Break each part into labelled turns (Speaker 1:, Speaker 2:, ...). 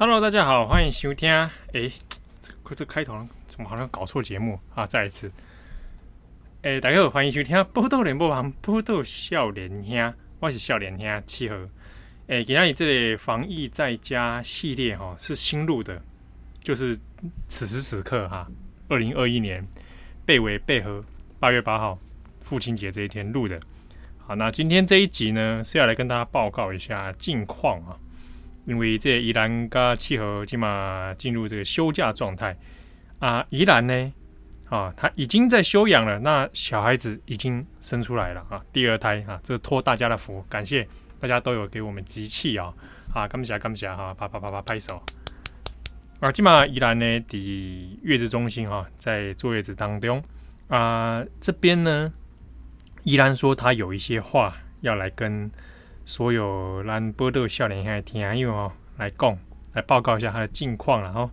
Speaker 1: Hello，大家好，欢迎收听。哎，这这开头怎么好像搞错节目啊？再一次，哎，大家好，欢迎收听《宝岛联播网》，宝岛少年兄，我是少年兄七号。哎，今天你这里防疫在家系列哈是新录的，就是此时此刻哈，二零二一年贝为背合八月八号父亲节这一天录的。好，那今天这一集呢是要来跟大家报告一下近况啊。因为这宜兰跟气候起码进入这个休假状态啊，宜兰呢啊，他已经在休养了，那小孩子已经生出来了啊，第二胎啊，这托大家的福，感谢大家都有给我们集气啊啊，感谢感谢哈，啪啪啪啪拍手啊，起码宜兰呢的月子中心哈，在坐月子当中啊，这边呢，宜兰说他有一些话要来跟。所有兰波豆笑脸下听友哦，来讲来报告一下他的近况了哈。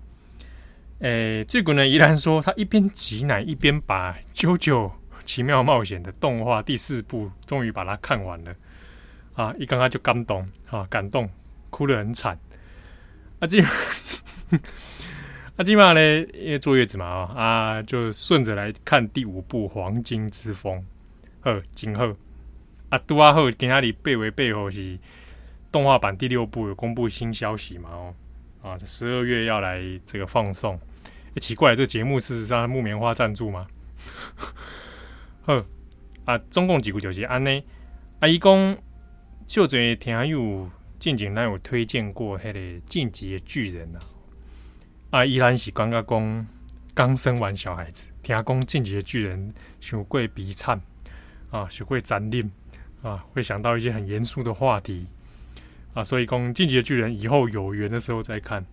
Speaker 1: 诶，最近呢，宜兰说他一边挤奶一边把《啾啾奇妙冒险》的动画第四部终于把它看完了啊！一刚刚就感动啊，感动哭得很惨。啊，今啊，今嘛呢，因为坐月子嘛啊，啊，就顺着来看第五部《黄金之风》呵，今后。啊，拄啊好，今仔日背为背后是动画版第六部有公布新消息嘛？哦，啊，十二月要来这个放送。欸、奇怪，这节目是让木棉花赞助吗？呵，啊，总共几部就是安呢？啊，伊讲就这听友近景，咱有推荐过迄个《进击的巨人》呐。啊，依然是刚刚讲刚生完小孩子，听讲《进击的巨人》伤过悲惨啊，伤过残忍。啊，会想到一些很严肃的话题啊，所以讲《进击的巨人》以后有缘的时候再看。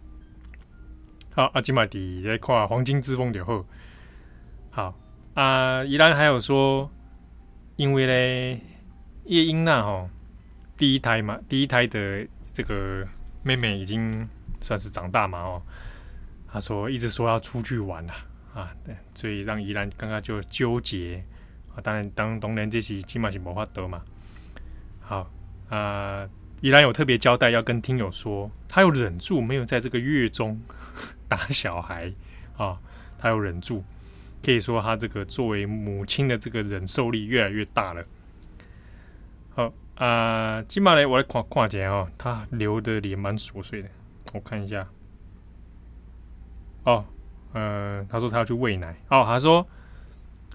Speaker 1: 好，阿基马迪在看《黄金之风》以后，好啊，依然还有说，因为呢，叶英娜哈第一胎嘛，第一胎的这个妹妹已经算是长大嘛哦，她说一直说要出去玩了啊，对，所以让依然刚刚就纠结啊，当然当当然这是起码是无法得嘛。好啊，依然有特别交代要跟听友说，他有忍住没有在这个月中 打小孩啊，他有忍住，可以说他这个作为母亲的这个忍受力越来越大了。好啊，今嘛呢，我来看看一下哦，他流的脸蛮琐碎的，我看一下。哦，呃，他说他要去喂奶。哦，他说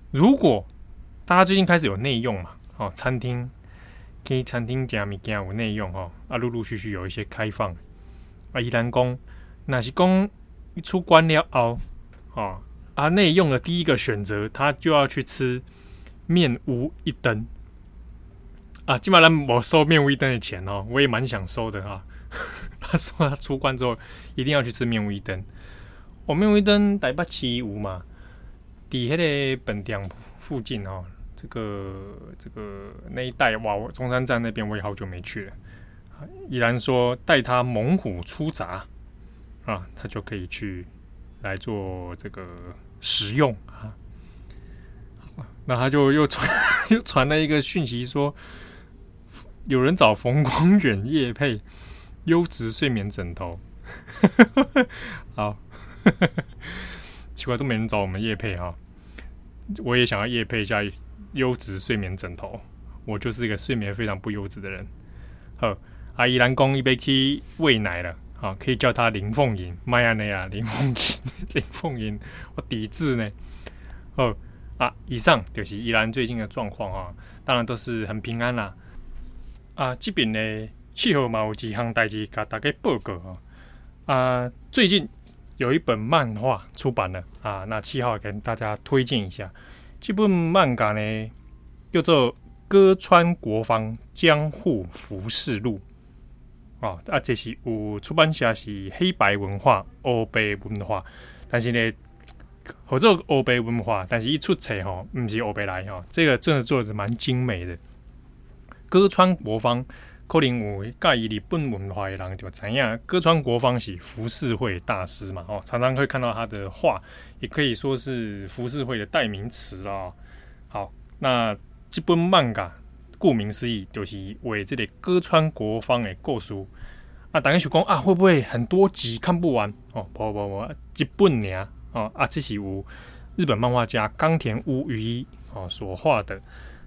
Speaker 1: 如果大家最近开始有内用嘛，哦，餐厅。去餐厅食物件有内用哦，啊，陆陆续续有一些开放。啊，伊兰公那是公一出关了后，哦，啊，内用的第一个选择，他就要去吃面屋一灯。啊，基本上我收面屋一灯的钱哦，我也蛮想收的哈。他说他出关之后一定要去吃面屋一灯。我面屋一灯台北市有嘛，底下的本店附近哦。这个这个那一带哇，中山站那边我也好久没去了。依然说带他猛虎出闸啊，他就可以去来做这个食用啊。那他就又传 又传了一个讯息说，有人找冯光远夜配优质睡眠枕头。好，奇怪都没人找我们夜配哈，我也想要夜配一下。优质睡眠枕头，我就是一个睡眠非常不优质的人。好，阿姨兰公一杯去喂奶了，好，可以叫他林凤营，麦亚内亚林凤营，林凤营，我抵制呢。哦啊，以上就是依兰最近的状况啊，当然都是很平安啦。啊，这边呢，气候嘛有几项代志，给大家报告啊。啊，最近有一本漫画出版了啊，那七号跟大家推荐一下。这本漫画呢，叫做《歌川国芳江户浮世录》哦，啊，这是有出版社是黑白文化、欧北文化，但是呢，合作欧北文化，但是一出册吼，不是欧北来吼，这个真的做的蛮精美的。歌川国芳可能有介意日本文化的人就知影，歌川国芳是浮世绘大师嘛，哦，常常会看到他的画。也可以说是浮世绘的代名词了。好，那这本漫画顾名思义就是为这个歌川国芳的故事。啊，大家想讲啊，会不会很多集看不完？哦，不不不，一本呢？哦啊，这是由日本漫画家冈田武宇一哦所画的。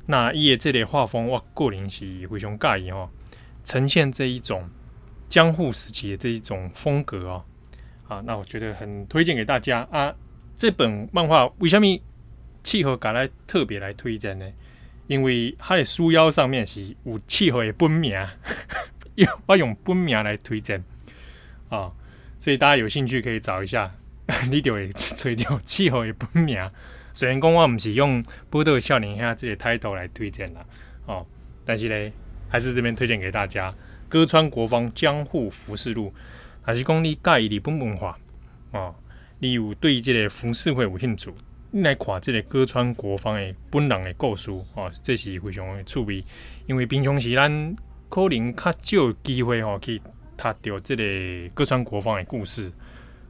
Speaker 1: 那伊的这类画风，我个人是非常介意哦，呈现这一种江户时期的这一种风格哦。啊，那我觉得很推荐给大家啊。这本漫画为什么契合感来特别来推荐呢？因为它的书腰上面是有契合的本名，因为我用本名来推荐啊，所以大家有兴趣可以找一下，你就会找到契合的本名。虽然讲我不是用《波多少年兄》这个 title 来推荐啦，哦，但是呢，还是这边推荐给大家《歌川国芳江户浮世录》，还是讲你介意日本文化。哦，你有对这个浮世绘有兴趣，你来看这个歌川国芳的本人的故事。哦，这是非常的趣味，因为平常时咱可能较少机会哦去读到这个歌川国芳的故事。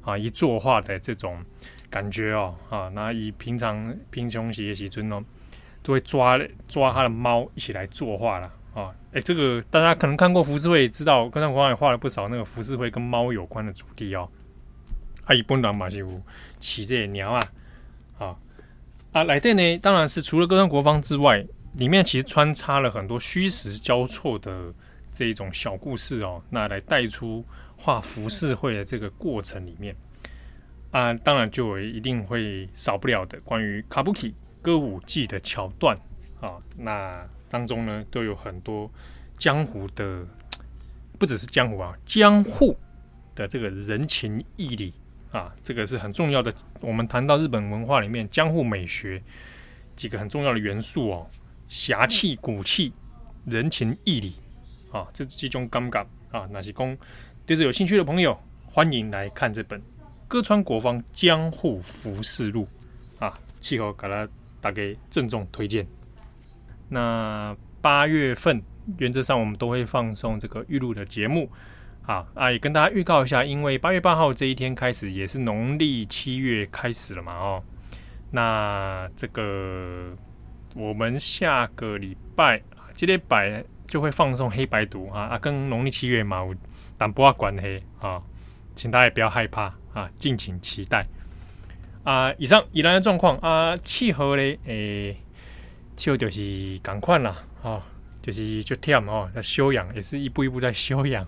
Speaker 1: 啊，一作画的这种。感觉哦，啊，那以平常平常时的时阵哦，都会抓抓他的猫一起来作画了。哎、这个大家可能看过浮世绘，知道刚才我也画了不少那个浮世绘跟猫有关的主题哦。啊，以本人嘛是有骑这鸟啊，啊啊，来电呢，当然是除了歌川国芳之外，里面其实穿插了很多虚实交错的这一种小故事哦，那来带出画浮世绘的这个过程里面。啊，当然就一定会少不了的关于卡布奇歌舞伎的桥段啊，那当中呢都有很多江湖的，不只是江湖啊，江户的这个人情义理啊，这个是很重要的。我们谈到日本文化里面江户美学几个很重要的元素哦，侠气、骨气、人情义理啊，这几种感觉啊，那是公对这有兴趣的朋友，欢迎来看这本。歌川国芳江户服饰录啊，气候给他大概郑重推荐。那八月份原则上我们都会放送这个预录的节目，好啊，也跟大家预告一下，因为八月八号这一天开始也是农历七月开始了嘛，哦，那这个我们下个礼拜这礼拜就会放送黑白读啊，啊，跟农历七月嘛有淡薄仔关系啊，请大家不要害怕。啊，敬请期待啊！以上宜兰的状况啊，气候嘞，诶、就就是赶快啦，哦，就是就忝哦，在修养，也是一步一步在修养。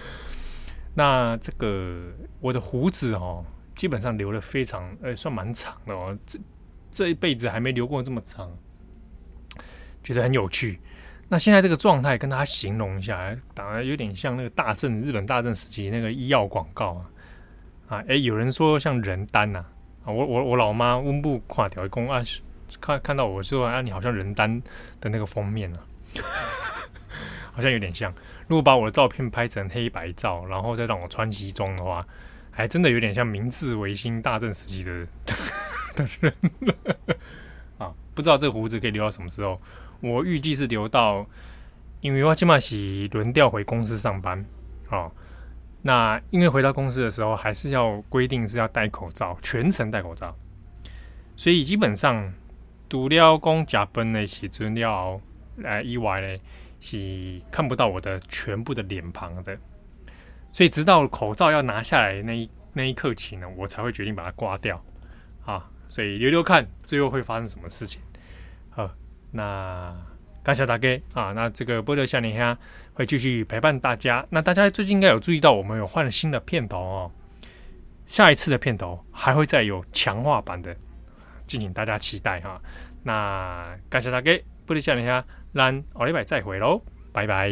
Speaker 1: 那这个我的胡子哦，基本上留了非常，呃、算蛮长的哦，这这一辈子还没留过这么长，觉得很有趣。那现在这个状态跟大家形容一下，当然有点像那个大正日本大正时期那个医药广告啊。啊，哎、有人说像人丹呐，啊，我我我老妈温布跨条公啊，看看到我说啊，你好像人丹的那个封面啊，好像有点像。如果把我的照片拍成黑白照，然后再让我穿西装的话，还真的有点像明治维新大正时期的 的人啊。不知道这个胡子可以留到什么时候？我预计是留到，因为我起码是轮调回公司上班啊。那因为回到公司的时候，还是要规定是要戴口罩，全程戴口罩，所以基本上除了讲加班的时阵了来以外呢，是看不到我的全部的脸庞的。所以直到口罩要拿下来那一那一刻起呢，我才会决定把它刮掉。啊，所以留留看最后会发生什么事情。好，那。感谢大家啊！那这个波特少年兄会继续陪伴大家。那大家最近应该有注意到，我们有换了新的片头哦。下一次的片头还会再有强化版的，敬请大家期待哈。那感谢大家，波特少年兄，咱下礼拜再会喽，拜拜。